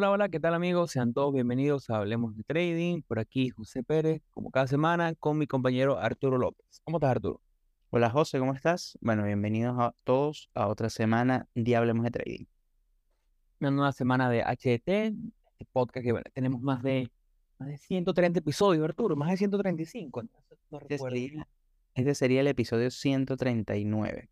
Hola, hola, ¿qué tal amigos? Sean todos bienvenidos a Hablemos de Trading. Por aquí José Pérez, como cada semana, con mi compañero Arturo López. ¿Cómo estás, Arturo? Hola José, ¿cómo estás? Bueno, bienvenidos a todos a otra semana de Hablemos de Trading. Una nueva semana de HT, este podcast que bueno, tenemos más de, más de 130 episodios, Arturo, más de 135. No este, sería, este sería el episodio 139.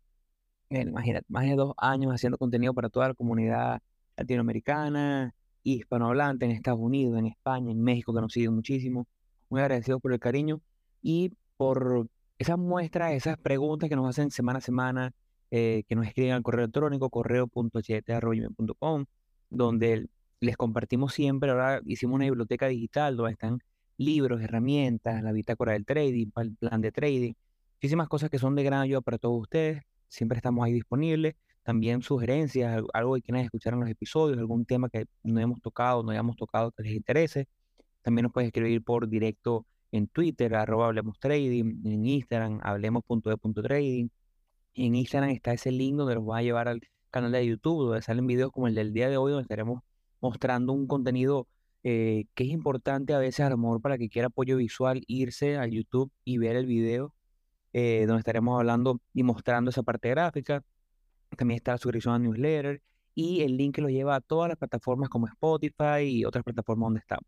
imagínate, más de dos años haciendo contenido para toda la comunidad latinoamericana, hispanohablante en Estados Unidos, en España, en México, que nos siguen muchísimo. Muy agradecidos por el cariño y por esa muestra, esas preguntas que nos hacen semana a semana, eh, que nos escriben al correo electrónico, correo.ht.com, donde les compartimos siempre. Ahora hicimos una biblioteca digital donde están libros, herramientas, la bitácora del trading, el plan de trading, muchísimas cosas que son de gran ayuda para todos ustedes. Siempre estamos ahí disponibles también sugerencias, algo que quieran escuchar en los episodios, algún tema que no hemos tocado, no hayamos tocado que les interese. También nos puedes escribir por directo en Twitter, arroba Hablemos Trading, en Instagram, hablemos.de.trading. En Instagram está ese link donde los va a llevar al canal de YouTube, donde salen videos como el del día de hoy, donde estaremos mostrando un contenido eh, que es importante a veces a lo para que quiera apoyo visual, irse a YouTube y ver el video, eh, donde estaremos hablando y mostrando esa parte gráfica. También está la suscripción a newsletter y el link que lo lleva a todas las plataformas como Spotify y otras plataformas donde estamos.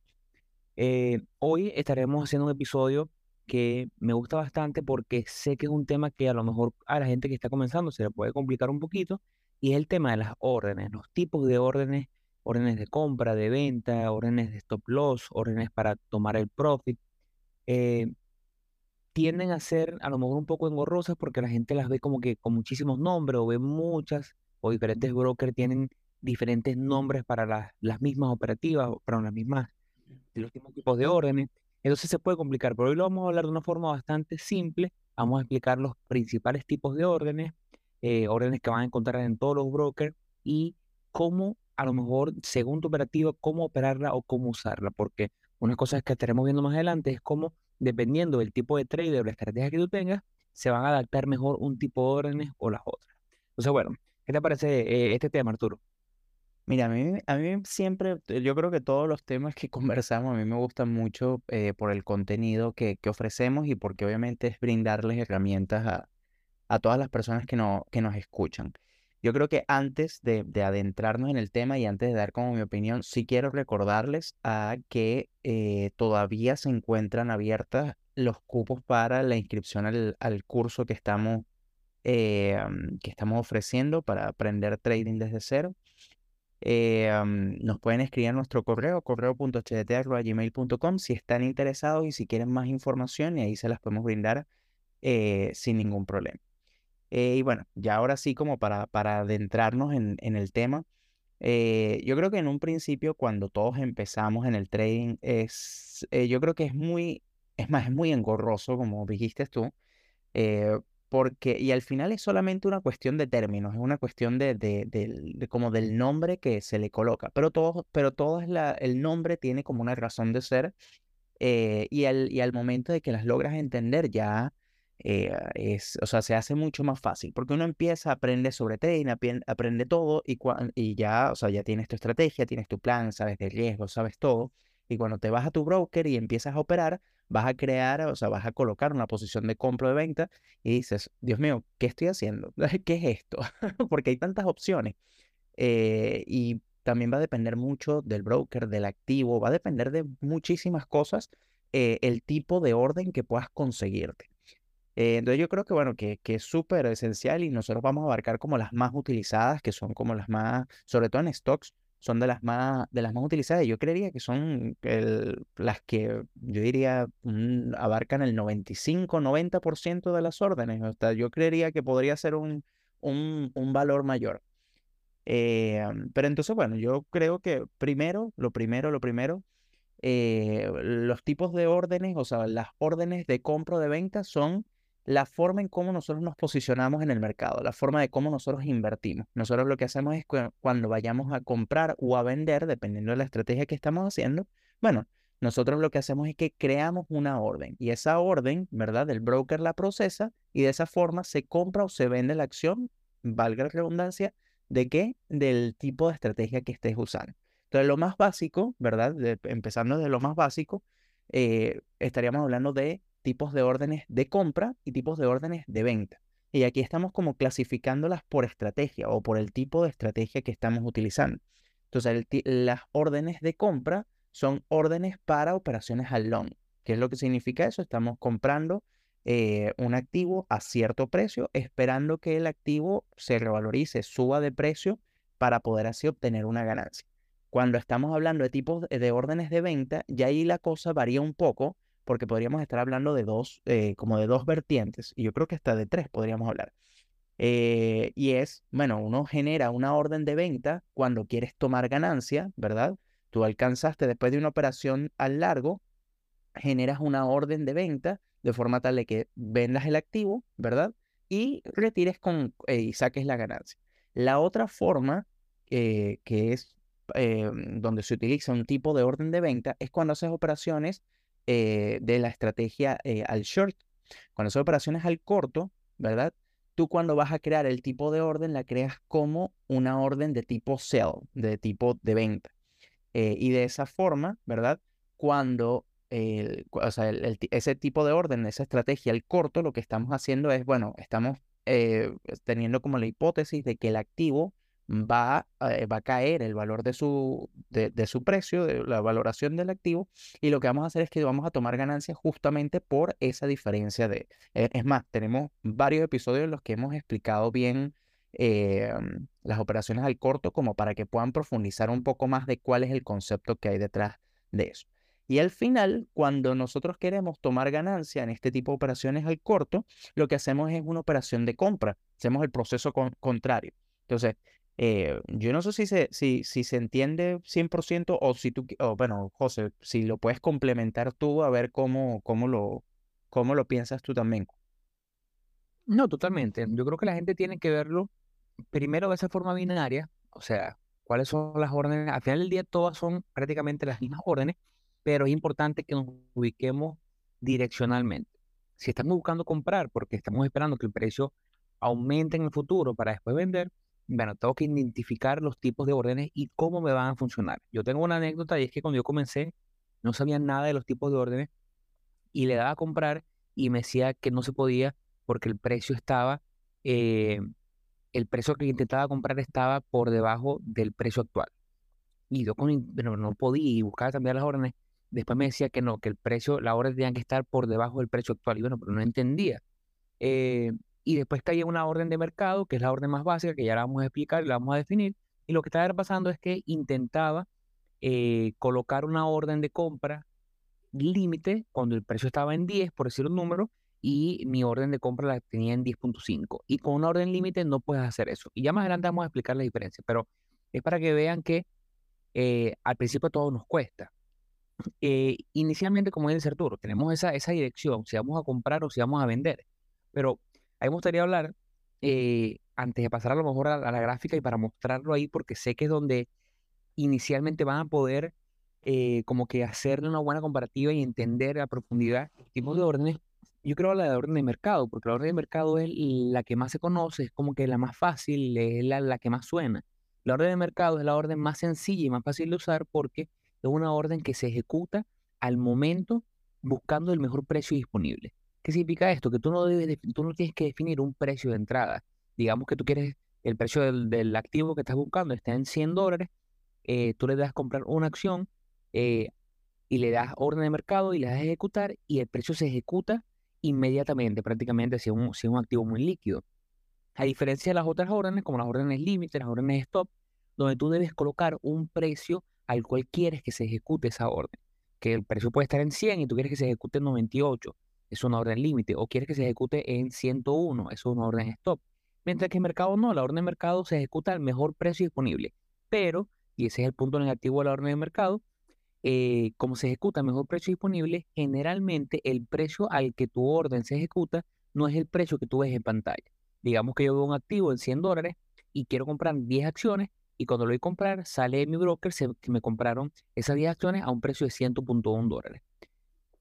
Eh, hoy estaremos haciendo un episodio que me gusta bastante porque sé que es un tema que a lo mejor a la gente que está comenzando se le puede complicar un poquito y es el tema de las órdenes, los tipos de órdenes, órdenes de compra, de venta, órdenes de stop loss, órdenes para tomar el profit. Eh, tienden a ser a lo mejor un poco engorrosas porque la gente las ve como que con muchísimos nombres o ve muchas o diferentes brokers tienen diferentes nombres para las, las mismas operativas para las mismas, los mismos tipos de órdenes. Entonces se puede complicar, pero hoy lo vamos a hablar de una forma bastante simple. Vamos a explicar los principales tipos de órdenes, eh, órdenes que van a encontrar en todos los brokers y cómo, a lo mejor, según tu operativa, cómo operarla o cómo usarla. Porque una cosa que estaremos viendo más adelante es cómo dependiendo del tipo de trader o la estrategia que tú tengas, se van a adaptar mejor un tipo de órdenes o las otras. Entonces, bueno, ¿qué te parece eh, este tema, Arturo? Mira, a mí, a mí siempre, yo creo que todos los temas que conversamos a mí me gustan mucho eh, por el contenido que, que, ofrecemos y porque obviamente es brindarles herramientas a, a todas las personas que, no, que nos escuchan. Yo creo que antes de, adentrarnos en el tema y antes de dar como mi opinión, sí quiero recordarles a que eh, todavía se encuentran abiertas los cupos para la inscripción al, curso que estamos, eh, que estamos ofreciendo para aprender trading desde cero. Eh, nos pueden escribir a nuestro correo, correo.hdt.gmail.com si están interesados y si quieren más información y ahí se las podemos brindar sin ningún problema. Eh, y bueno, ya ahora sí como para, para adentrarnos en, en el tema, eh, yo creo que en un principio cuando todos empezamos en el trading es, eh, yo creo que es muy, es más, es muy engorroso, como dijiste tú, porque, y al final es solamente una cuestión de términos, es una cuestión de, de, como del nombre que se le coloca, pero todo, pero todo la, el nombre tiene como una razón de ser, y, al, y al momento de que las logras entender ya eh, es, o sea, se hace mucho más fácil, porque uno empieza, a aprender sobre trading, aprende todo y, y ya, o sea, ya tienes tu estrategia, tienes tu plan, sabes de riesgo, sabes todo, y cuando te vas a tu broker y empiezas a operar, vas a crear, o sea, vas a colocar una posición de compra o de venta y dices, Dios mío, ¿qué estoy haciendo? ¿Qué es esto? porque hay tantas opciones. Eh, y también va a depender mucho del broker, del activo, va a depender de muchísimas cosas eh, el tipo de orden que puedas conseguirte. Eh, entonces yo creo que, bueno, que, que es súper esencial y nosotros vamos a abarcar como las más utilizadas, que son como las más, sobre todo en stocks, son de las más, de las más utilizadas. Yo creería que son las que yo diría abarcan el 95-90% de las órdenes. O sea, yo creería que podría ser un, un, un valor mayor. Eh, pero entonces, bueno, yo creo que primero, lo primero, lo primero, eh, los tipos de órdenes, o sea, las órdenes de compra o de venta son la forma en cómo nosotros nos posicionamos en el mercado, la forma de cómo nosotros invertimos. Nosotros lo que hacemos es que cuando vayamos a comprar o a vender, dependiendo de la estrategia que estamos haciendo, bueno, nosotros lo que hacemos es que creamos una orden y esa orden, ¿verdad? El broker la procesa y de esa forma se compra o se vende la acción, valga la redundancia, ¿de qué? Del tipo de estrategia que estés usando. Entonces, lo más básico, ¿verdad? empezando desde lo más básico, eh, estaríamos hablando de tipos de órdenes de compra y tipos de órdenes de venta. Y aquí estamos como clasificándolas por estrategia o por el tipo de estrategia que estamos utilizando. Entonces, las órdenes de compra son órdenes para operaciones al long. ¿Qué es lo que significa eso? Estamos comprando eh, un activo a cierto precio, esperando que el activo se revalorice, suba de precio para poder así obtener una ganancia. Cuando estamos hablando de tipos de órdenes de venta, ya ahí la cosa varía un poco, porque podríamos estar hablando de dos, eh, como de dos vertientes, y yo creo que hasta de tres podríamos hablar. Eh, y es, bueno, uno genera una orden de venta cuando quieres tomar ganancia, ¿verdad? Tú alcanzaste después de una operación al largo, generas una orden de venta de forma tal de que vendas el activo, ¿verdad? Y retires con, eh, y saques la ganancia. La otra forma, que es eh, donde se utiliza un tipo de orden de venta, es cuando haces operaciones de la estrategia al short. Cuando haces operaciones al corto, ¿verdad? Tú cuando vas a crear el tipo de orden, la creas como una orden de tipo sell, de tipo de venta. y de esa forma, ¿verdad? Cuando o sea, ese tipo de orden, esa estrategia, el corto, lo que estamos haciendo es, bueno, estamos eh, teniendo como la hipótesis de que el activo va, eh, va a caer el valor de su, de, su precio, de la valoración del activo, y lo que vamos a hacer es que vamos a tomar ganancias justamente por esa diferencia de... Eh, es más, tenemos varios episodios en los que hemos explicado bien las operaciones al corto como para que puedan profundizar un poco más de cuál es el concepto que hay detrás de eso. Y al final, cuando nosotros queremos tomar ganancia en este tipo de operaciones al corto, lo que hacemos es una operación de compra. Hacemos el proceso contrario. Entonces, eh, yo no sé si se, si, si se entiende 100% o si tú, bueno, José, si lo puedes complementar tú a ver cómo, cómo, lo, cómo lo piensas tú también. No, totalmente. Yo creo que la gente tiene que verlo primero de esa forma binaria, o sea, cuáles son las órdenes. Al final del día todas son prácticamente las mismas órdenes, pero es importante que nos ubiquemos direccionalmente. Si estamos buscando comprar porque estamos esperando que el precio aumente en el futuro para después vender, bueno, tengo que identificar los tipos de órdenes y cómo me van a funcionar. Yo tengo una anécdota y es que cuando yo comencé no sabía nada de los tipos de órdenes y le daba a comprar y me decía que no se podía porque el precio estaba, eh, el precio que intentaba comprar estaba por debajo del precio actual. Y yo con, no podía y buscaba cambiar las órdenes Después me decía que no, que el precio, la orden tenía que estar por debajo del precio actual. Y bueno, pero no entendía. Eh, y después caía una orden de mercado, que es la orden más básica, que ya la vamos a explicar y la vamos a definir. Y lo que estaba pasando es que intentaba eh, colocar una orden de compra límite cuando el precio estaba en 10, por decir un número, y mi orden de compra la tenía en 10.5. Y con una orden límite no puedes hacer eso. Y ya más adelante vamos a explicar la diferencia, pero es para que vean que eh, al principio todo nos cuesta. Eh, inicialmente, como dice Arturo, tenemos esa, esa dirección, si vamos a comprar o si vamos a vender. Pero ahí me gustaría hablar, eh, antes de pasar a lo mejor a, la gráfica y para mostrarlo ahí, porque sé que es donde inicialmente van a poder eh, como que hacerle una buena comparativa y entender a profundidad tipos de órdenes. Yo creo la de orden de mercado, porque la orden de mercado es la que más se conoce, es como que la más fácil, es la, la que más suena. La orden de mercado es la orden más sencilla y más fácil de usar porque es una orden que se ejecuta al momento buscando el mejor precio disponible. ¿Qué significa esto? Que tú no, debes tú no tienes que definir un precio de entrada. Digamos que tú quieres el precio del, activo que estás buscando está en 100 dólares, eh, tú le das a comprar una acción eh, y le das orden de mercado y le das ejecutar y el precio se ejecuta inmediatamente, prácticamente si es un, si es un activo muy líquido. A diferencia de las otras órdenes, como las órdenes límite, las órdenes stop, donde tú debes colocar un precio al cual quieres que se ejecute esa orden. Que el precio puede estar en 100 y tú quieres que se ejecute en 98, es una orden límite. O quieres que se ejecute en 101, es una orden stop. Mientras que el mercado no, la orden de mercado se ejecuta al mejor precio disponible. Pero, y ese es el punto negativo de la orden de mercado, eh, como se ejecuta al mejor precio disponible, generalmente el precio al que tu orden se ejecuta no es el precio que tú ves en pantalla. Digamos que yo veo un activo en 100 dólares y quiero comprar 10 acciones, y cuando lo voy a comprar, sale de mi broker que me compraron esas 10 acciones a un precio de 100.1 dólares.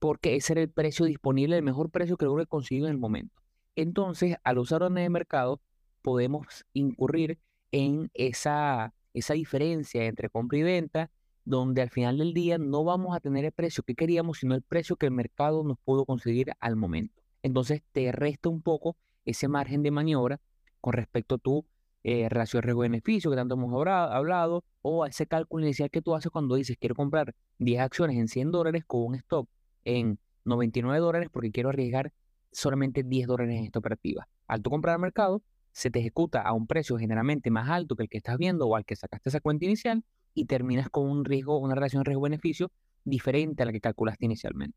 Porque ese era el precio disponible, el mejor precio que logré conseguir en el momento. Entonces, al usar órdenes de mercado, podemos incurrir en esa, esa diferencia entre compra y venta donde al final del día no vamos a tener el precio que queríamos, sino el precio que el mercado nos pudo conseguir al momento. Entonces te resta un poco ese margen de maniobra con respecto a tu eh, relación riesgo-beneficio que tanto hemos hablado, o a ese cálculo inicial que tú haces cuando dices quiero comprar 10 acciones en 100 dólares con un stock en 99 dólares porque quiero arriesgar solamente 10 dólares en esta operativa. Al tú comprar al mercado, se te ejecuta a un precio generalmente más alto que el que estás viendo o al que sacaste esa cuenta inicial y terminas con un riesgo, una relación riesgo-beneficio diferente a la que calculaste inicialmente.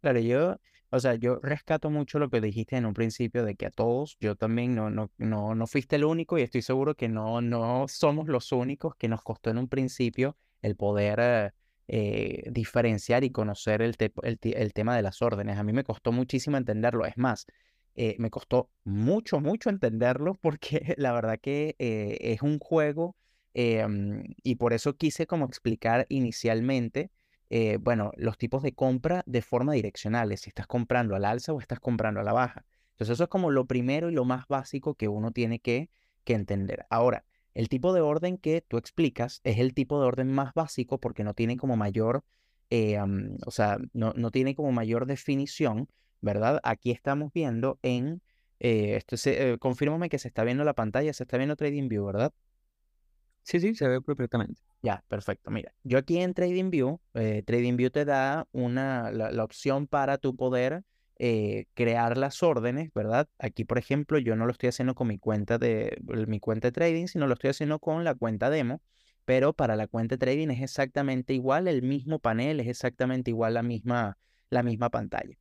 Claro, yo, o sea, yo rescato mucho lo que dijiste en un principio de que a todos, yo también no, no, no, no fuiste el único y estoy seguro que no, no somos los únicos que nos costó en un principio el poder eh, eh, diferenciar y conocer el, tema de las órdenes. A mí me costó muchísimo entenderlo. Es más, eh, me costó mucho, mucho entenderlo porque la verdad que es un juego em, y por eso quise como explicar inicialmente eh, bueno, los tipos de compra de forma direccional, si estás comprando al alza o estás comprando a la baja. Entonces eso es como lo primero y lo más básico que uno tiene que entender. Ahora, el tipo de orden que tú explicas es el tipo de orden más básico porque no tiene como mayor, eh, o sea, no, no, tiene como mayor definición, ¿verdad? Aquí estamos viendo en, eh, esto confírmame que se está viendo la pantalla, se está viendo TradingView, ¿verdad? Sí, sí, se ve perfectamente. Ya, perfecto. Mira, yo aquí en TradingView, eh, TradingView te da una, la, opción para tu poder eh, crear las órdenes, ¿verdad? Aquí, por ejemplo, yo no lo estoy haciendo con mi cuenta de mi cuenta de trading, sino lo estoy haciendo con la cuenta demo. Pero para la cuenta de trading es exactamente igual, el mismo panel, es exactamente igual la misma, la misma pantalla.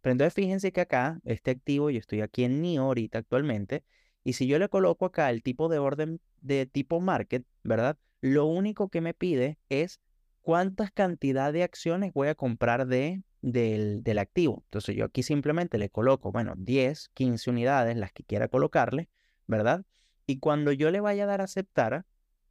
Pero entonces fíjense que acá, este activo, yo estoy aquí en NIO ahorita actualmente, y si yo le coloco acá el tipo de orden de tipo market, ¿verdad? Lo único que me pide es cuántas cantidad de acciones voy a comprar de, del, del activo. Entonces yo aquí simplemente le coloco, bueno, 10, 15 unidades, las que quiera colocarle, ¿verdad? Y cuando yo le vaya a dar a aceptar,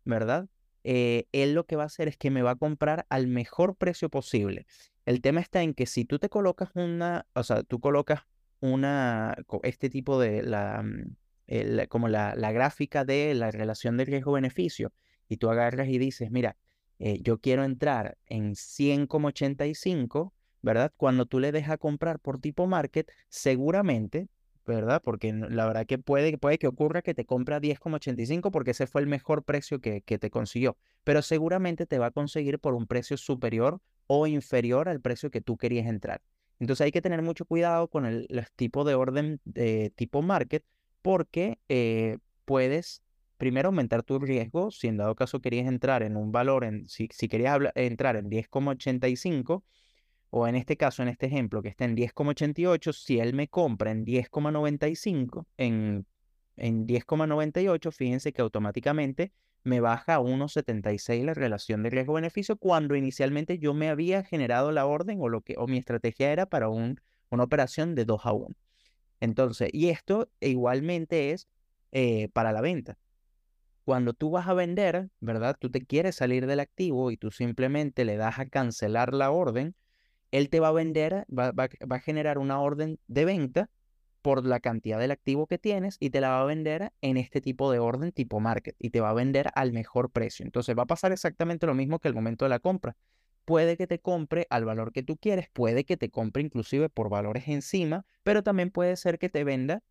¿verdad? Eh, él lo que va a hacer es que me va a comprar al mejor precio posible. El tema está en que si tú te colocas una, o sea, tú colocas una, este tipo de la, mm, como la, gráfica de la relación de riesgo-beneficio, y tú agarras y dices, mira, eh, yo quiero entrar en 100,85, ¿verdad? Cuando tú le dejas comprar por tipo market, seguramente, ¿verdad? Porque la verdad que puede, puede que ocurra que te compra 10,85 porque ese fue el mejor precio que, que te consiguió, pero seguramente te va a conseguir por un precio superior o inferior al precio que tú querías entrar. Entonces hay que tener mucho cuidado con el, tipo de orden de tipo market porque eh, puedes primero aumentar tu riesgo, si en dado caso querías entrar en un valor, en, si, si querías entrar en 10,85, o en este caso, en este ejemplo, que está en 10,88, si él me compra en 10,95, en, en 10,98, fíjense que automáticamente me baja a 1,76 la relación de riesgo-beneficio cuando inicialmente yo me había generado la orden o, lo que, o mi estrategia era para un, una operación de 2 a 1. Entonces, y esto igualmente es eh, para la venta. Cuando tú vas a vender, ¿verdad? Tú te quieres salir del activo y tú simplemente le das a cancelar la orden, él te va a vender, va, va, a generar una orden de venta por la cantidad del activo que tienes y te la va a vender en este tipo de orden tipo market y te va a vender al mejor precio. Entonces va a pasar exactamente lo mismo que el momento de la compra puede que te compre al valor que tú quieres, puede que te compre inclusive por valores encima, pero también puede ser que te venda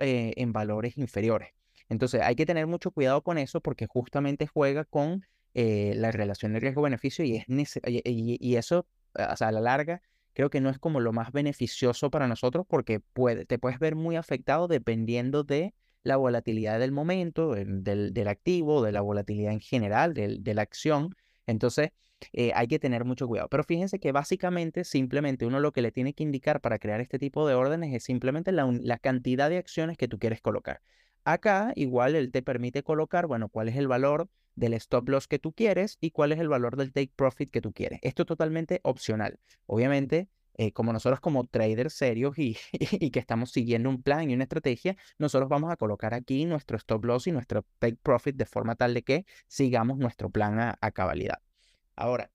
eh, en valores inferiores. Entonces hay que tener mucho cuidado con eso porque justamente juega con eh, la relación de riesgo-beneficio y, es y, eso, a la larga, creo que no es como lo más beneficioso para nosotros porque puede, te puedes ver muy afectado dependiendo de la volatilidad del momento, del, del activo, de la volatilidad en general, de la acción. Entonces, eh, hay que tener mucho cuidado. Pero fíjense que básicamente, simplemente uno lo que le tiene que indicar para crear este tipo de órdenes es simplemente la, cantidad de acciones que tú quieres colocar. Acá igual él te permite colocar, bueno, cuál es el valor del stop loss que tú quieres y cuál es el valor del take profit que tú quieres. Esto es totalmente opcional. Obviamente, eh, como nosotros como traders serios y, y, que estamos siguiendo un plan y una estrategia, nosotros vamos a colocar aquí nuestro stop loss y nuestro take profit de forma tal de que sigamos nuestro plan a cabalidad. Ahora,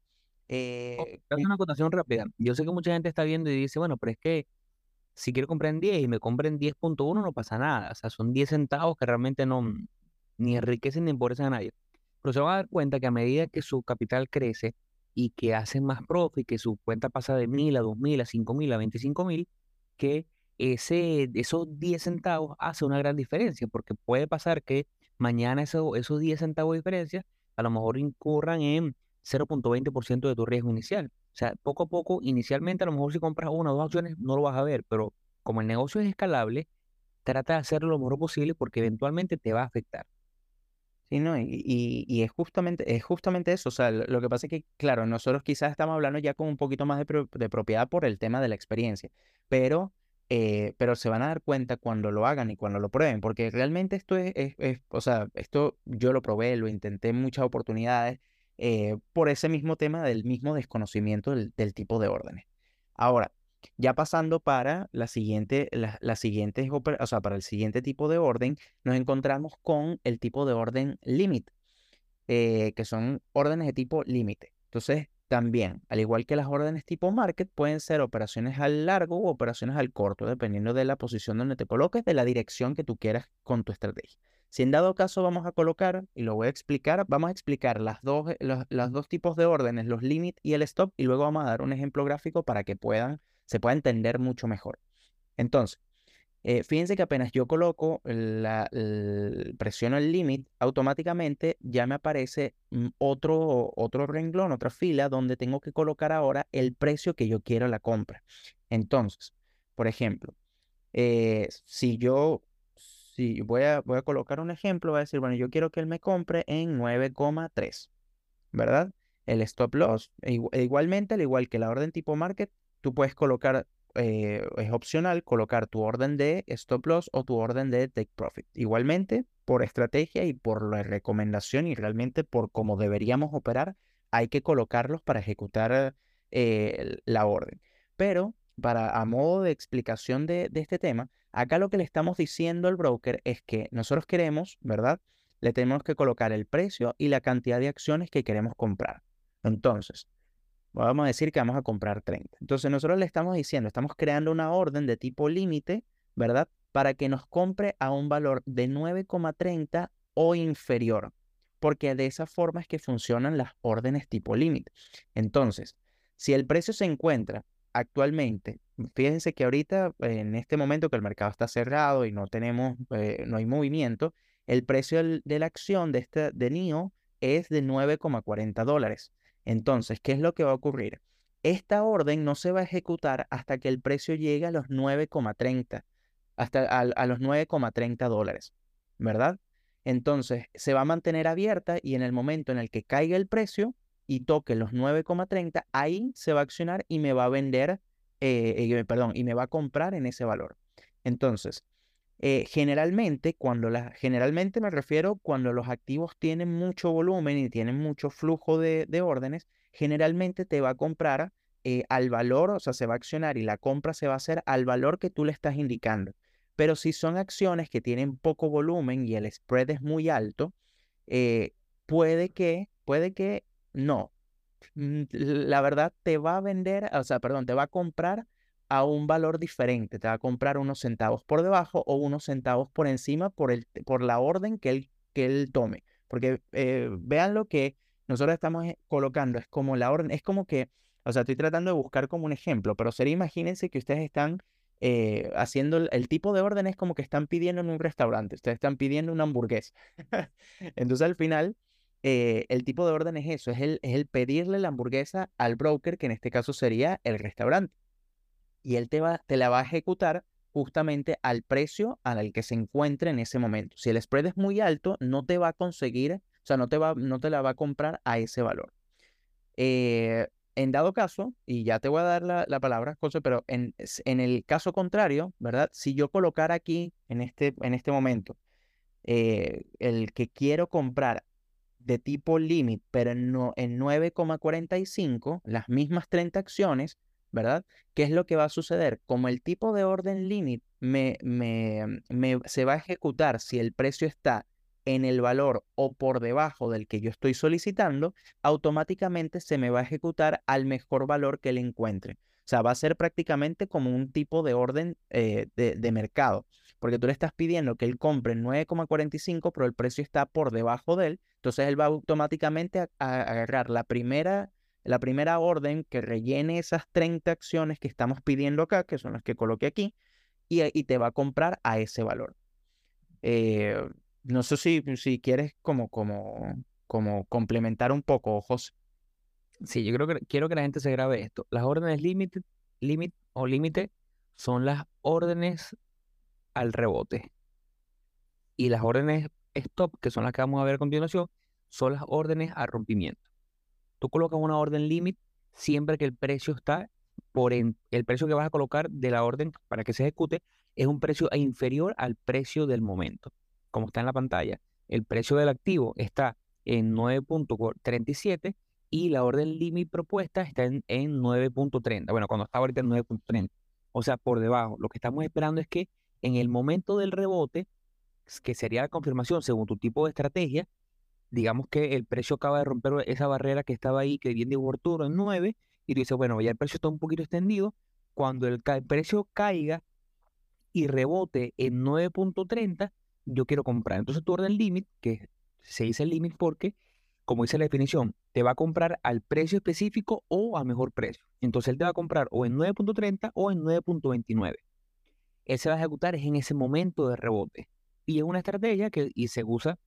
eh, una acotación rápida. Yo sé que mucha gente está viendo y dice, bueno, pero es que si quiero comprar en 10 y me compren 10.1 no pasa nada. O sea, son 10 centavos que realmente no ni enriquecen ni empobrecen a nadie. pero se van a dar cuenta que a medida que su capital crece y que hacen más profit, que su cuenta pasa de mil a dos mil, a cinco mil, a veinticinco mil, que ese, esos 10 centavos hace una gran diferencia, porque puede pasar que mañana eso, esos 10 centavos de diferencia a lo mejor incurran en 0.20% de tu riesgo inicial. O sea, poco a poco, inicialmente a lo mejor si compras una o dos acciones no lo vas a ver, pero como el negocio es escalable, trata de hacerlo lo mejor posible porque eventualmente te va a afectar. Sí, ¿no? Y, es, justamente, es justamente eso. O sea, lo, que pasa es que, claro, nosotros quizás estamos hablando ya con un poquito más de, de propiedad por el tema de la experiencia, pero, eh, pero se van a dar cuenta cuando lo hagan y cuando lo prueben, porque realmente esto es, es, o sea, esto yo lo probé, lo intenté en muchas oportunidades eh, por ese mismo tema del mismo desconocimiento del, tipo de órdenes. Ahora, ya pasando para la siguiente, la, o sea, para el siguiente tipo de orden, nos encontramos con el tipo de orden límite, eh, que son órdenes de tipo límite. Entonces, también, al igual que las órdenes tipo market, pueden ser operaciones al largo o operaciones al corto, dependiendo de la posición donde te coloques, de la dirección que tú quieras con tu estrategia. Si en dado caso vamos a colocar, y lo voy a explicar, vamos a explicar las dos, los, los dos tipos de órdenes, los limit y el stop, y luego vamos a dar un ejemplo gráfico para que puedan se pueda entender mucho mejor. Entonces, eh, fíjense que apenas yo coloco la, presiono el limit, automáticamente ya me aparece mm, otro, otro renglón, otra fila donde tengo que colocar ahora el precio que yo quiero la compra. Entonces, por ejemplo, eh, si yo si voy a, voy a colocar un ejemplo, voy a decir, bueno, yo quiero que él me compre en 9,3, ¿verdad? El stop loss, e igualmente, al igual que la orden tipo market, tú puedes colocar, eh, es opcional, colocar tu orden de stop loss o tu orden de take profit. Igualmente, por estrategia y por la recomendación y realmente por cómo deberíamos operar, hay que colocarlos para ejecutar eh, la orden. Pero para a modo de explicación de, este tema, acá lo que le estamos diciendo al broker es que nosotros queremos, ¿verdad? Le tenemos que colocar el precio y la cantidad de acciones que queremos comprar. Entonces, vamos a decir que vamos a comprar 30. Entonces nosotros le estamos diciendo, estamos creando una orden de tipo límite, ¿verdad? Para que nos compre a un valor de 9,30 o inferior, porque de esa forma es que funcionan las órdenes tipo límite. Entonces, si el precio se encuentra actualmente, fíjense que ahorita, en este momento que el mercado está cerrado y no tenemos, eh, no hay movimiento, el precio de la acción de, este, de NIO es de 9,40 dólares. Entonces, ¿qué es lo que va a ocurrir? Esta orden no se va a ejecutar hasta que el precio llegue a los 9,30, hasta a, los 9,30 dólares, ¿verdad? Entonces, se va a mantener abierta y en el momento en el que caiga el precio y toque los 9,30, ahí se va a accionar y me va a vender, eh, eh, perdón, y me va a comprar en ese valor. Entonces, eh, generalmente, cuando la, generalmente me refiero cuando los activos tienen mucho volumen y tienen mucho flujo de, órdenes, generalmente te va a comprar al valor, o sea, se va a accionar y la compra se va a hacer al valor que tú le estás indicando. Pero si son acciones que tienen poco volumen y el spread es muy alto, puede que, puede que no. Mm, la verdad te va a vender, o sea, perdón, te va a comprar a un valor diferente. Te va a comprar unos centavos por debajo o unos centavos por encima por, el, por la orden que él, que él tome. Porque eh, vean lo que nosotros estamos eh, colocando. Es como la orden, es como que, o sea, estoy tratando de buscar como un ejemplo, pero sería, imagínense que ustedes están eh, haciendo el, tipo de orden es como que están pidiendo en un restaurante. Ustedes están pidiendo una hamburguesa. Entonces al final... el tipo de orden es eso, es el, es el pedirle la hamburguesa al broker, que en este caso sería el restaurante y él te, va, te la va a ejecutar justamente al precio al que se encuentre en ese momento. Si el spread es muy alto, no te va a conseguir, o sea, no te, va, no te la va a comprar a ese valor. Eh, en dado caso, y ya te voy a dar la, palabra, José, pero en, en, el caso contrario, ¿verdad? Si yo colocara aquí, en este, en este momento, eh, el que quiero comprar de tipo limit, pero no, en 9,45, las mismas 30 acciones, ¿verdad? ¿Qué es lo que va a suceder? Como el tipo de orden límite me, me, me, se va a ejecutar si el precio está en el valor o por debajo del que yo estoy solicitando, automáticamente se me va a ejecutar al mejor valor que le encuentre. O sea, va a ser prácticamente como un tipo de orden eh, de, mercado, porque tú le estás pidiendo que él compre 9,45, pero el precio está por debajo de él. Entonces él va automáticamente a, agarrar la primera, la primera orden que rellene esas 30 acciones que estamos pidiendo acá, que son las que coloqué aquí, y, y te va a comprar a ese valor. Eh, no sé si, si quieres como, como, como complementar un poco, José. Sí, yo creo que quiero que la gente se grabe esto. Las órdenes limit o límite son las órdenes al rebote. Y las órdenes stop, que son las que vamos a ver a continuación, son las órdenes a rompimiento. Tú colocas una orden limit siempre que el precio está por el precio que vas a colocar de la orden para que se ejecute es un precio inferior al precio del momento, como está en la pantalla. El precio del activo está en 9.37 y la orden límite propuesta está en, 9.30. Bueno, cuando está ahorita en 9.30. O sea, por debajo. Lo que estamos esperando es que en el momento del rebote, que sería la confirmación según tu tipo de estrategia, digamos que el precio acaba de romper esa barrera que estaba ahí, que viene de Arturo en 9, y tú dices, bueno, ya el precio está un poquito extendido. Cuando el, el precio caiga y rebote en 9.30, yo quiero comprar. Entonces tu orden límite, que se dice límite porque como dice la definición, te va a comprar al precio específico o a mejor precio. Entonces él te va a comprar o en 9.30 o en 9.29. Él se va a ejecutar en ese momento de rebote. Y es una estrategia que y se usa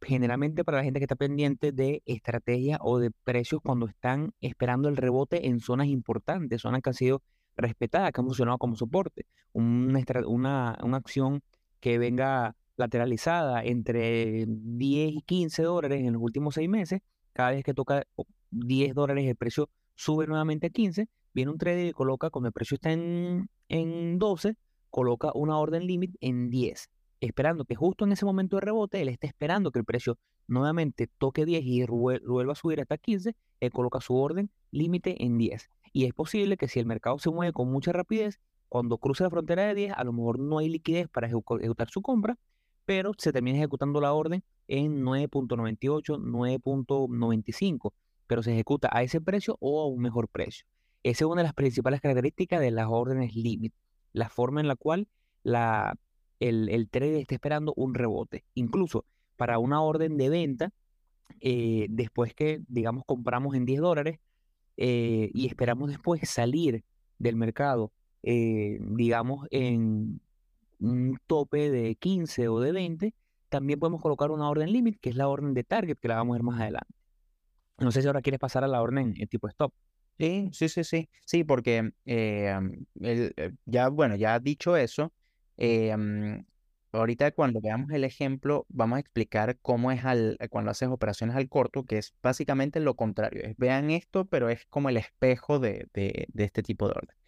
generalmente para la gente que está pendiente de estrategia o de precios cuando están esperando el rebote en zonas importantes, zonas que han sido respetadas, que han funcionado como soporte. Una, una, una acción que venga lateralizada entre 10 y 15 dólares en los últimos seis meses. Cada vez que toca 10 dólares el precio sube nuevamente a 15. Viene un trader y coloca, cuando el precio está en, en 12, coloca una orden límite en 10, esperando que justo en ese momento de rebote él esté esperando que el precio nuevamente toque 10 y vuelva a subir hasta 15, él coloca su orden límite en 10. Y es posible que si el mercado se mueve con mucha rapidez, cuando cruce la frontera de 10, a lo mejor no hay liquidez para ejecutar su compra pero se termina ejecutando la orden en 9.98, 9.95, pero se ejecuta a ese precio o a un mejor precio. Esa es una de las principales características de las órdenes limit, la forma en la cual la, el, el trader está esperando un rebote. Incluso para una orden de venta, eh, después que, digamos, compramos en 10 dólares eh, y esperamos después salir del mercado, eh, digamos, en un tope de 15 o de 20, también podemos colocar una orden limit, que es la orden de target, que la vamos a ver más adelante. No sé si ahora quieres pasar a la orden en tipo stop. Sí, sí, sí, sí. Sí, porque eh, eh, ya, bueno, ya dicho eso, eh, ahorita cuando veamos el ejemplo, vamos a explicar cómo es al, cuando haces operaciones al corto, que es básicamente lo contrario. vean esto, pero es como el espejo de, de este tipo de orden.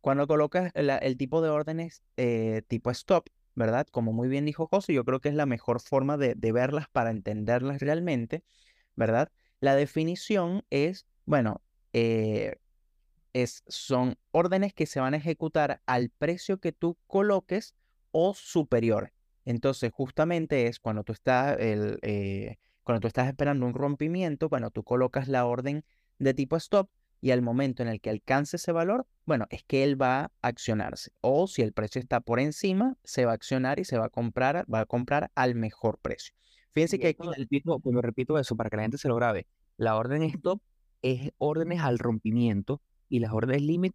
Cuando colocas el tipo de órdenes eh, tipo stop, ¿verdad? Como muy bien dijo José, yo creo que es la mejor forma de, verlas para entenderlas realmente, ¿verdad? La definición es, bueno, eh, es, son órdenes que se van a ejecutar al precio que tú coloques o superior. Entonces, justamente es cuando tú estás, eh, cuando tú estás esperando un rompimiento, bueno, tú colocas la orden de tipo stop y al momento en el que alcance ese valor, bueno, es que él va a accionarse. O si el precio está por encima, se va a accionar y se va a comprar, va a comprar al mejor precio. Fíjense que aquí, repito, pues repito eso para que la gente se lo grabe. La orden stop es órdenes al rompimiento y las órdenes limit,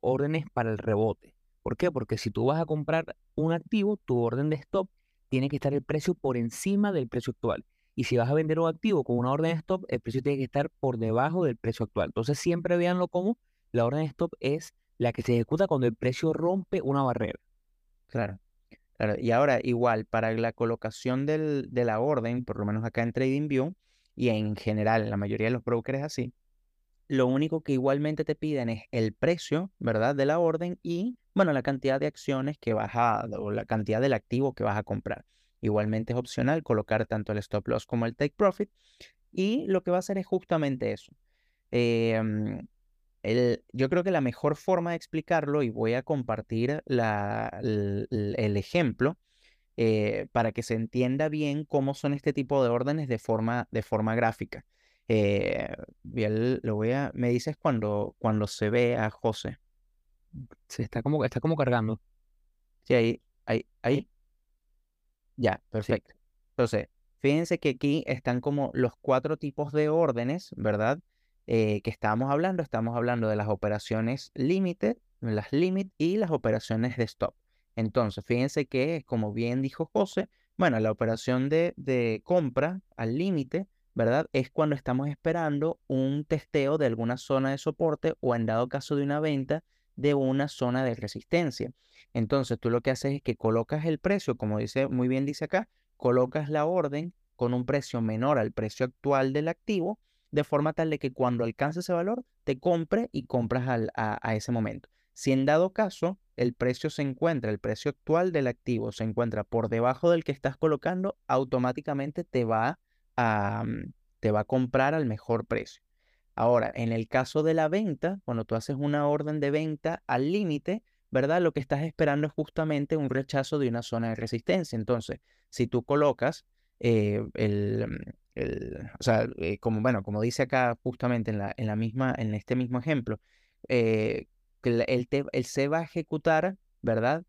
órdenes para el rebote. ¿Por qué? Porque si tú vas a comprar un activo, tu orden de stop tiene que estar el precio por encima del precio actual. Y si vas a vender un activo con una orden de stop, el precio tiene que estar por debajo del precio actual. Entonces siempre véanlo como la orden de stop es la que se ejecuta cuando el precio rompe una barrera. Claro. Claro. Y ahora, igual, para la colocación del, de la orden, por lo menos acá en TradingView, y en general, la mayoría de los brokers así, lo único que igualmente te piden es el precio, ¿verdad? De la orden y, bueno, la cantidad de acciones que vas a, o la cantidad del activo que vas a comprar. Igualmente es opcional colocar tanto el stop loss como el take profit. Y lo que va a hacer es justamente eso. Em, yo creo que la mejor forma de explicarlo, y voy a compartir el, ejemplo eh, para que se entienda bien cómo son este tipo de órdenes de forma, de forma gráfica. Eh, lo voy a, me dices cuando, cuando se ve a José. se está como, está como cargando. Sí, ahí, ahí, ahí. Ya, perfecto. Entonces, fíjense que aquí están como los cuatro tipos de órdenes, ¿verdad? Eh, que estamos hablando. Estamos hablando de las operaciones límite, las limit y las operaciones de stop. Entonces, fíjense que, como bien dijo José, bueno, la operación de, de compra al límite, ¿verdad? Es cuando estamos esperando un testeo de alguna zona de soporte o en dado caso de una venta de una zona de resistencia. Entonces, tú lo que haces es que colocas el precio, como dice muy bien dice acá, colocas la orden con un precio menor al precio actual del activo, de forma tal de que cuando alcance ese valor, te compre y compras a, ese momento. Si en dado caso el precio se encuentra, el precio actual del activo se encuentra por debajo del que estás colocando, automáticamente te va a, mm, te va a comprar al mejor precio. Ahora, en el caso de la venta, cuando tú haces una orden de venta al límite, ¿verdad? Lo que estás esperando es justamente un rechazo de una zona de resistencia. Entonces, si tú colocas eh, el, mm, o sea, eh, como, bueno, como dice acá justamente en, la, en, la misma, en este mismo ejemplo, eh, el, el, se va a ejecutar, ¿verdad?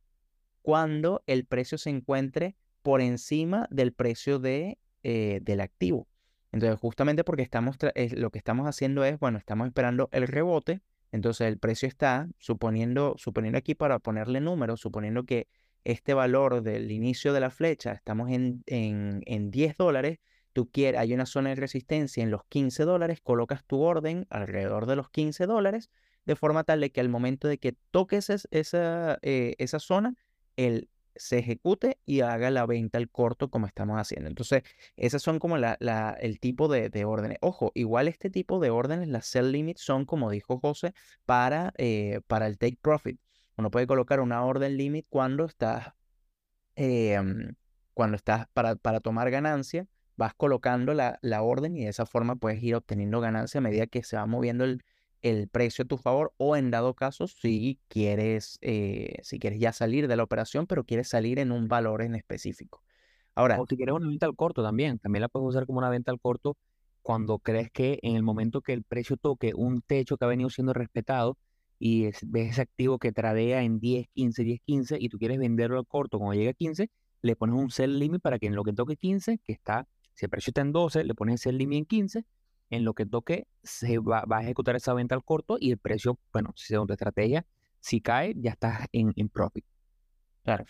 Cuando el precio se encuentre por encima del precio de, del activo. Entonces, justamente porque estamos, lo que estamos haciendo es, bueno, estamos esperando el rebote, entonces el precio está, suponiendo, suponiendo aquí para ponerle números, suponiendo que este valor del inicio de la flecha, estamos en, en, en 10 dólares, tú quieres, hay una zona de resistencia en los 15 dólares, colocas tu orden alrededor de los 15 dólares, de forma tal de que al momento de que toques esa, eh, esa zona, el se ejecute y haga la venta al corto como estamos haciendo. Entonces, esas son como la, el tipo de, órdenes. Ojo, igual este tipo de órdenes, las sell limits, son, como dijo José, para, eh, para el take profit. Uno puede colocar una orden limit cuando estás, em, cuando estás para, para tomar ganancia, vas colocando la, la orden y de esa forma puedes ir obteniendo ganancia a medida que se va moviendo el, el precio a tu favor o en dado caso si quieres, eh, si quieres ya salir de la operación, pero quieres salir en un valor en específico. Ahora, o si quieres una venta al corto también, también la puedes usar como una venta al corto cuando crees que en el momento que el precio toque un techo que ha venido siendo respetado y ves ese activo que tradea en 10, 15, 10, 15 y tú quieres venderlo al corto cuando llegue a 15, le pones un sell limit para que en lo que toque 15, que está, si el precio está en 12, le pones el sell limit en 15 en lo que toque se va, a ejecutar esa venta al corto y el precio, bueno, según tu estrategia, si cae, ya estás en, en profit. Claro.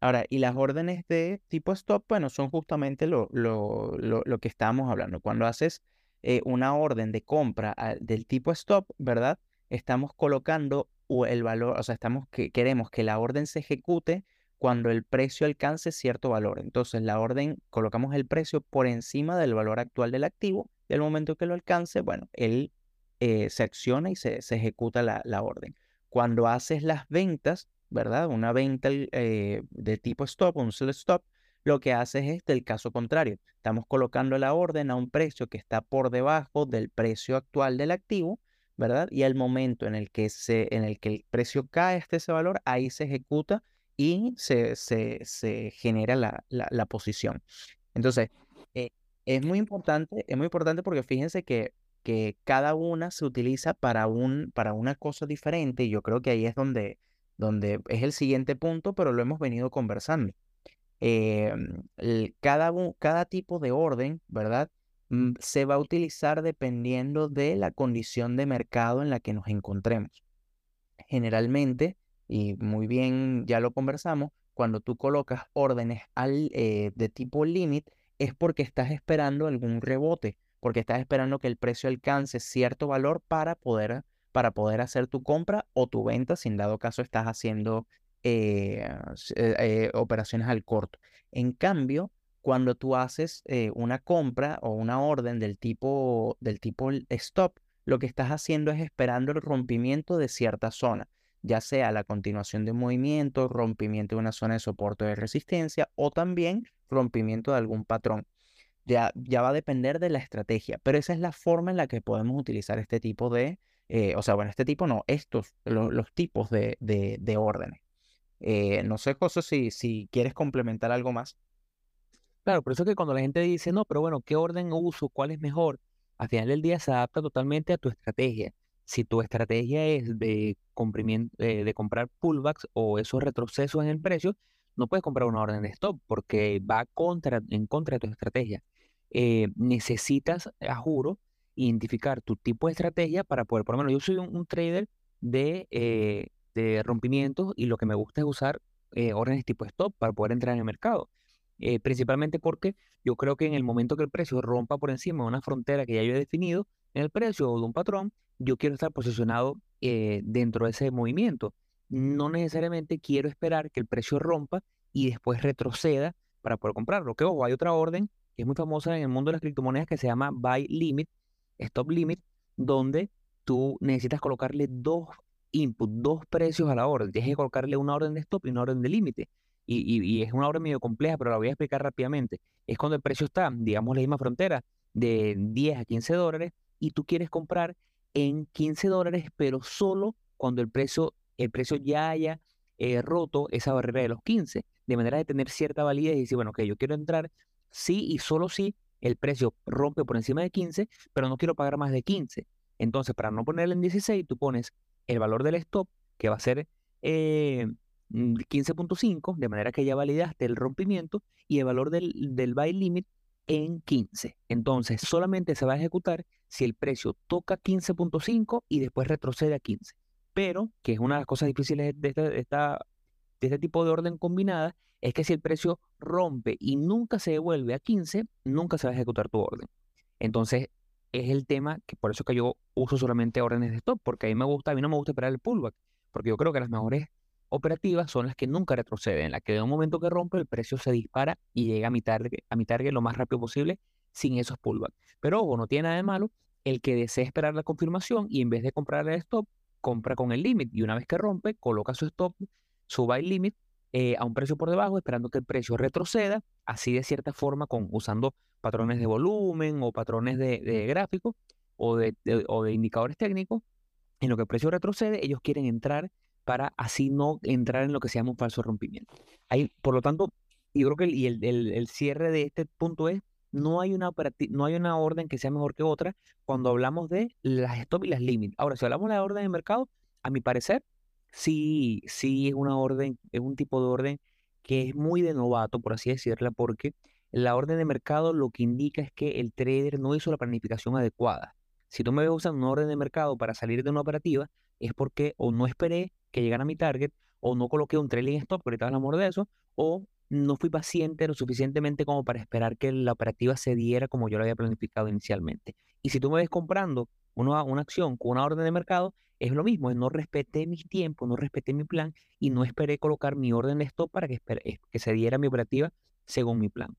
Ahora, y las órdenes de tipo stop, bueno, son justamente lo, lo, lo, que estábamos hablando. Cuando haces eh, una orden de compra del tipo stop, ¿verdad? Estamos colocando el valor, o sea, estamos que queremos que la orden se ejecute cuando el precio alcance cierto valor. Entonces, la orden, colocamos el precio por encima del valor actual del activo al momento que lo alcance, bueno, él eh, se acciona y se, ejecuta la, orden. Cuando haces las ventas, ¿verdad? Una venta eh, de tipo stop, un sell stop, lo que haces es el caso contrario. Estamos colocando la orden a un precio que está por debajo del precio actual del activo, ¿verdad? Y al momento en el que, se, en el, que el precio cae hasta ese valor, ahí se ejecuta y se, se, genera la, la, posición. Entonces, eh, es muy importante, es muy importante porque fíjense que, que cada una se utiliza para, un, para una cosa diferente y yo creo que ahí es donde, donde es el siguiente punto, pero lo hemos venido conversando. Eh, cada, cada tipo de orden, ¿verdad? Mm, se va a utilizar dependiendo de la condición de mercado en la que nos encontremos. Generalmente, y muy bien ya lo conversamos, cuando tú colocas órdenes al, eh, de tipo limit, es porque estás esperando algún rebote, porque estás esperando que el precio alcance cierto valor para poder, para poder hacer tu compra o tu venta, si en dado caso estás haciendo eh, eh, eh, operaciones al corto. En cambio, cuando tú haces una compra o una orden del tipo, del tipo stop, lo que estás haciendo es esperando el rompimiento de cierta zona, ya sea la continuación de un movimiento, rompimiento de una zona de soporte de resistencia o también rompimiento de algún patrón. Ya, ya va a depender de la estrategia, pero esa es la forma en la que podemos utilizar este tipo de, eh, o sea, bueno, este tipo no, estos, los tipos de, de, órdenes. Eh, no sé, José, si, si quieres complementar algo más. Claro, por eso que cuando la gente dice, no, pero bueno, ¿qué orden uso? ¿Cuál es mejor? Al final del día se adapta totalmente a tu estrategia. Si tu estrategia es de, eh, de comprar pullbacks o esos retrocesos en el precio, no puedes comprar una orden de stop porque va contra, en contra de tu estrategia. Eh, necesitas, a juro, identificar tu tipo de estrategia para poder, por lo menos yo soy un, trader de, eh, de rompimientos y lo que me gusta es usar eh, órdenes tipo stop para poder entrar en el mercado. principalmente porque yo creo que en el momento que el precio rompa por encima de una frontera que ya yo he definido en el precio o de un patrón, yo quiero estar posicionado dentro de ese movimiento. No necesariamente quiero esperar que el precio rompa y después retroceda para poder comprarlo. Que ojo, hay otra orden que es muy famosa en el mundo de las criptomonedas que se llama Buy Limit, Stop Limit, donde tú necesitas colocarle dos inputs, dos precios a la orden. Tienes que colocarle una orden de stop y una orden de límite. Y, es una orden medio compleja, pero la voy a explicar rápidamente. Es cuando el precio está, digamos, la misma frontera de 10 a 15 dólares y tú quieres comprar en 15 dólares, pero solo cuando el precio, el precio ya haya eh, roto esa barrera de los 15, de manera de tener cierta validez y decir, bueno, que yo quiero entrar sí y solo si el precio rompe por encima de 15, pero no quiero pagar más de 15. Entonces, para no ponerle en 16, tú pones el valor del stop, que va a ser 15.5, mm, de manera que ya validaste el rompimiento, y el valor del, del buy limit en 15. Entonces, solamente se va a ejecutar si el precio toca 15.5 y después retrocede a 15. Pero, que es una de las cosas difíciles de esta, de este tipo de orden combinada, es que si el precio rompe y nunca se devuelve a 15, nunca se va a ejecutar tu orden. Entonces, es el tema que por eso que yo uso solamente órdenes de stop, porque a mí me gusta, a mí no me gusta esperar el pullback, porque yo creo que las mejores operativas son las que nunca retroceden, las que de un momento que rompe el precio se dispara y llega a mi target, a mi target lo más rápido posible sin esos pullbacks. Pero ojo, no tiene nada de malo el que desee esperar la confirmación y en vez de comprar el stop, compra con el límite y una vez que rompe, coloca su stop, su buy limit eh, a un precio por debajo, esperando que el precio retroceda, así de cierta forma, con, usando patrones de volumen o patrones de, de gráfico o de, o de indicadores técnicos. En lo que el precio retrocede, ellos quieren entrar para así no entrar en lo que se llama un falso rompimiento. Hay, por lo tanto, yo creo que el, el, el, cierre de este punto es, no hay, una no hay una orden que sea mejor que otra cuando hablamos de las stop y las limits. Ahora, si hablamos de la orden de mercado, a mi parecer, sí, sí es una orden, es un tipo de orden que es muy de novato, por así decirla, porque la orden de mercado lo que indica es que el trader no hizo la planificación adecuada. Si tú me ves usando una orden de mercado para salir de una operativa, es porque o no esperé que llegara a mi target, o no coloqué un trailing stop, ahorita hablamos de eso, o no fui paciente lo suficientemente como para esperar que la operativa se diera como yo lo había planificado inicialmente. Y si tú me ves comprando una, una acción con una orden de mercado, es lo mismo, no respeté mis tiempos, no respeté mi plan y no esperé colocar mi orden de stop para que, que se diera mi operativa según mi plan.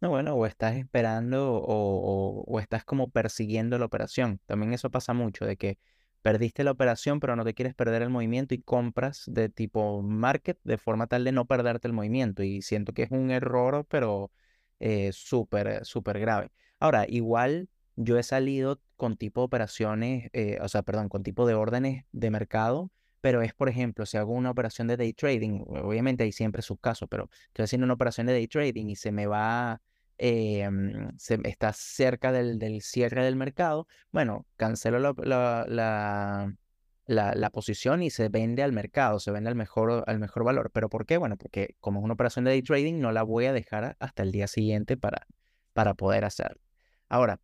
No, bueno, o estás esperando o, o, estás como persiguiendo la operación. También eso pasa mucho, de que perdiste la operación, pero no te quieres perder el movimiento y compras de tipo market de forma tal de no perderte el movimiento. Y siento que es un error, pero eh, súper, súper grave. Ahora, igual yo he salido con tipo de operaciones, eh, o sea, perdón, con tipo de órdenes de mercado, pero es, por ejemplo, si hago una operación de day trading, obviamente hay siempre sus casos, pero estoy haciendo una operación de day trading y se me va, eh, se, está cerca del, del, cierre del mercado, bueno, cancelo la, la, la, posición y se vende al mercado, se vende al mejor, al mejor valor. ¿Pero por qué? Bueno, porque como es una operación de day trading, no la voy a dejar hasta el día siguiente para, para poder hacerlo. Ahora,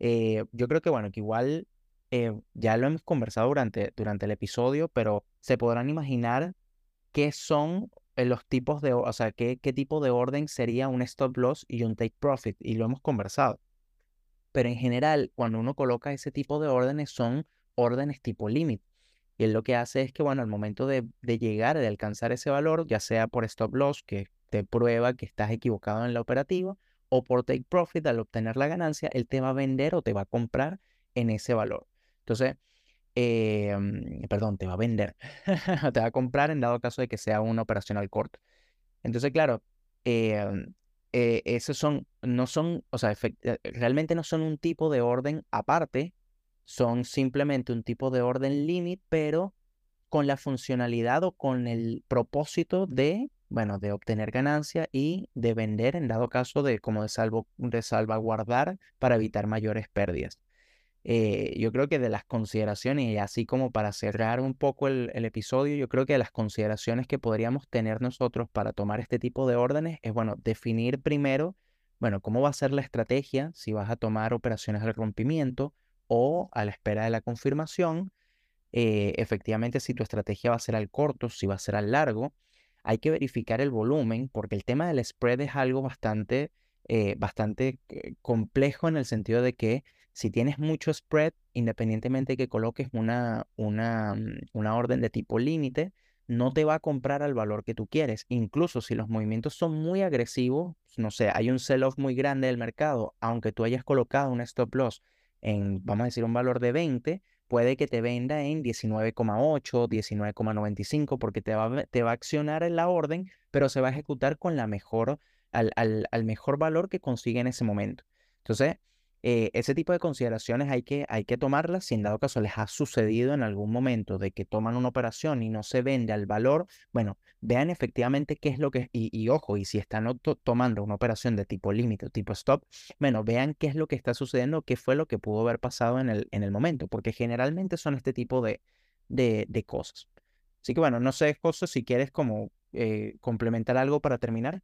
eh, yo creo que, bueno, que igual eh, ya lo hemos conversado durante, durante el episodio, pero se podrán imaginar qué son eh, los tipos de, o sea, qué, qué tipo de orden sería un stop loss y un take profit, y lo hemos conversado. Pero en general, cuando uno coloca ese tipo de órdenes, son órdenes tipo limit. Y él lo que hace es que, bueno, al momento de, de llegar, de alcanzar ese valor, ya sea por stop loss, que te prueba que estás equivocado en la operativa, o por take profit al obtener la ganancia, él te va a vender o te va a comprar en ese valor. Entonces, em, perdón, te va a vender, te va a comprar en dado caso de que sea una operación al corto. Entonces, claro, em, eh, esos son, no son, o sea, eh, realmente no son un tipo de orden aparte, son simplemente un tipo de orden limit, pero con la funcionalidad o con el propósito de bueno, de obtener ganancia y de vender en dado caso de como de, salvo, de salvaguardar para evitar mayores pérdidas. Eh, yo creo que de las consideraciones, y así como para cerrar un poco el, episodio, yo creo que de las consideraciones que podríamos tener nosotros para tomar este tipo de órdenes es, bueno, definir primero, bueno, cómo va a ser la estrategia, si vas a tomar operaciones al rompimiento o a la espera de la confirmación, eh, efectivamente si tu estrategia va a ser al corto, si va a ser al largo, hay que verificar el volumen, porque el tema del spread es algo bastante, eh, bastante complejo en el sentido de que si tienes mucho spread, independientemente de que coloques una, una, mm, una orden de tipo límite, no te va a comprar al valor que tú quieres. Incluso si los movimientos son muy agresivos, no sé, hay un sell-off muy grande del mercado, aunque tú hayas colocado un stop loss en, vamos a decir, un valor de 20, puede que te venda en 19,8, 19,95, porque te va, te va a accionar en la orden, pero se va a ejecutar con la mejor, al, al, al mejor valor que consigue en ese momento. Entonces, eh, ese tipo de consideraciones hay que, hay que tomarlas si en dado caso les ha sucedido en algún momento de que toman una operación y no se vende al valor, bueno, vean efectivamente qué es lo que, y, y ojo, y si están tomando una operación de tipo límite o tipo stop, bueno, vean qué es lo que está sucediendo, qué fue lo que pudo haber pasado en el, en el momento, porque generalmente son este tipo de, de, cosas. Así que bueno, no sé, José, si quieres como eh, complementar algo para terminar.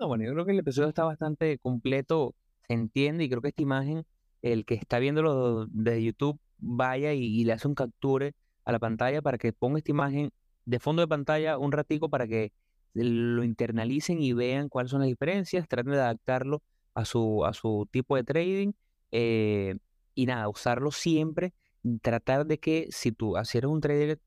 No, bueno, yo creo que el episodio está bastante completo entiende y creo que esta imagen, el que está viéndolo de YouTube, vaya y, le hace un capture a la pantalla para que ponga esta imagen de fondo de pantalla un ratico para que lo internalicen y vean cuáles son las diferencias, traten de adaptarlo a su, a su tipo de trading eh, y nada, usarlo siempre, tratar de que si tú eres un trader,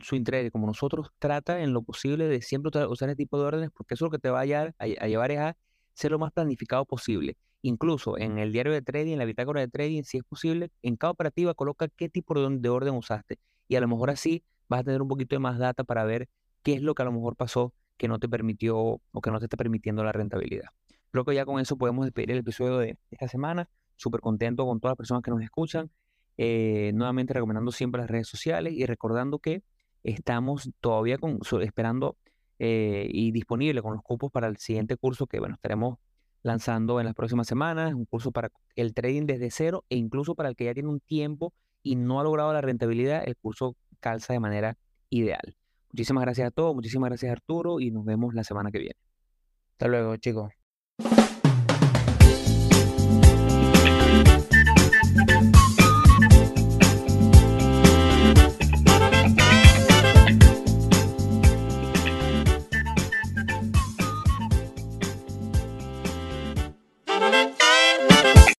su trader como nosotros, trata en lo posible de siempre usar este tipo de órdenes porque eso es lo que te va a, llevar, a, a llevar a ser lo más planificado posible. Incluso en el diario de trading, en la bitácora de trading, si es posible, en cada operativa coloca qué tipo de orden usaste. Y a lo mejor así vas a tener un poquito de más data para ver qué es lo que a lo mejor pasó que no te permitió o que no te está permitiendo la rentabilidad. Creo que ya con eso podemos despedir el episodio de esta semana. Súper contento con todas las personas que nos escuchan. Eh, nuevamente recomendando siempre las redes sociales y recordando que estamos todavía con, esperando eh, y disponible con los cupos para el siguiente curso que, bueno, estaremos lanzando en las próximas semanas, un curso para el trading desde cero e incluso para el que ya tiene un tiempo y no ha logrado la rentabilidad, el curso calza de manera ideal. Muchísimas gracias a todos, muchísimas gracias Arturo y nos vemos la semana que viene. Hasta luego chicos.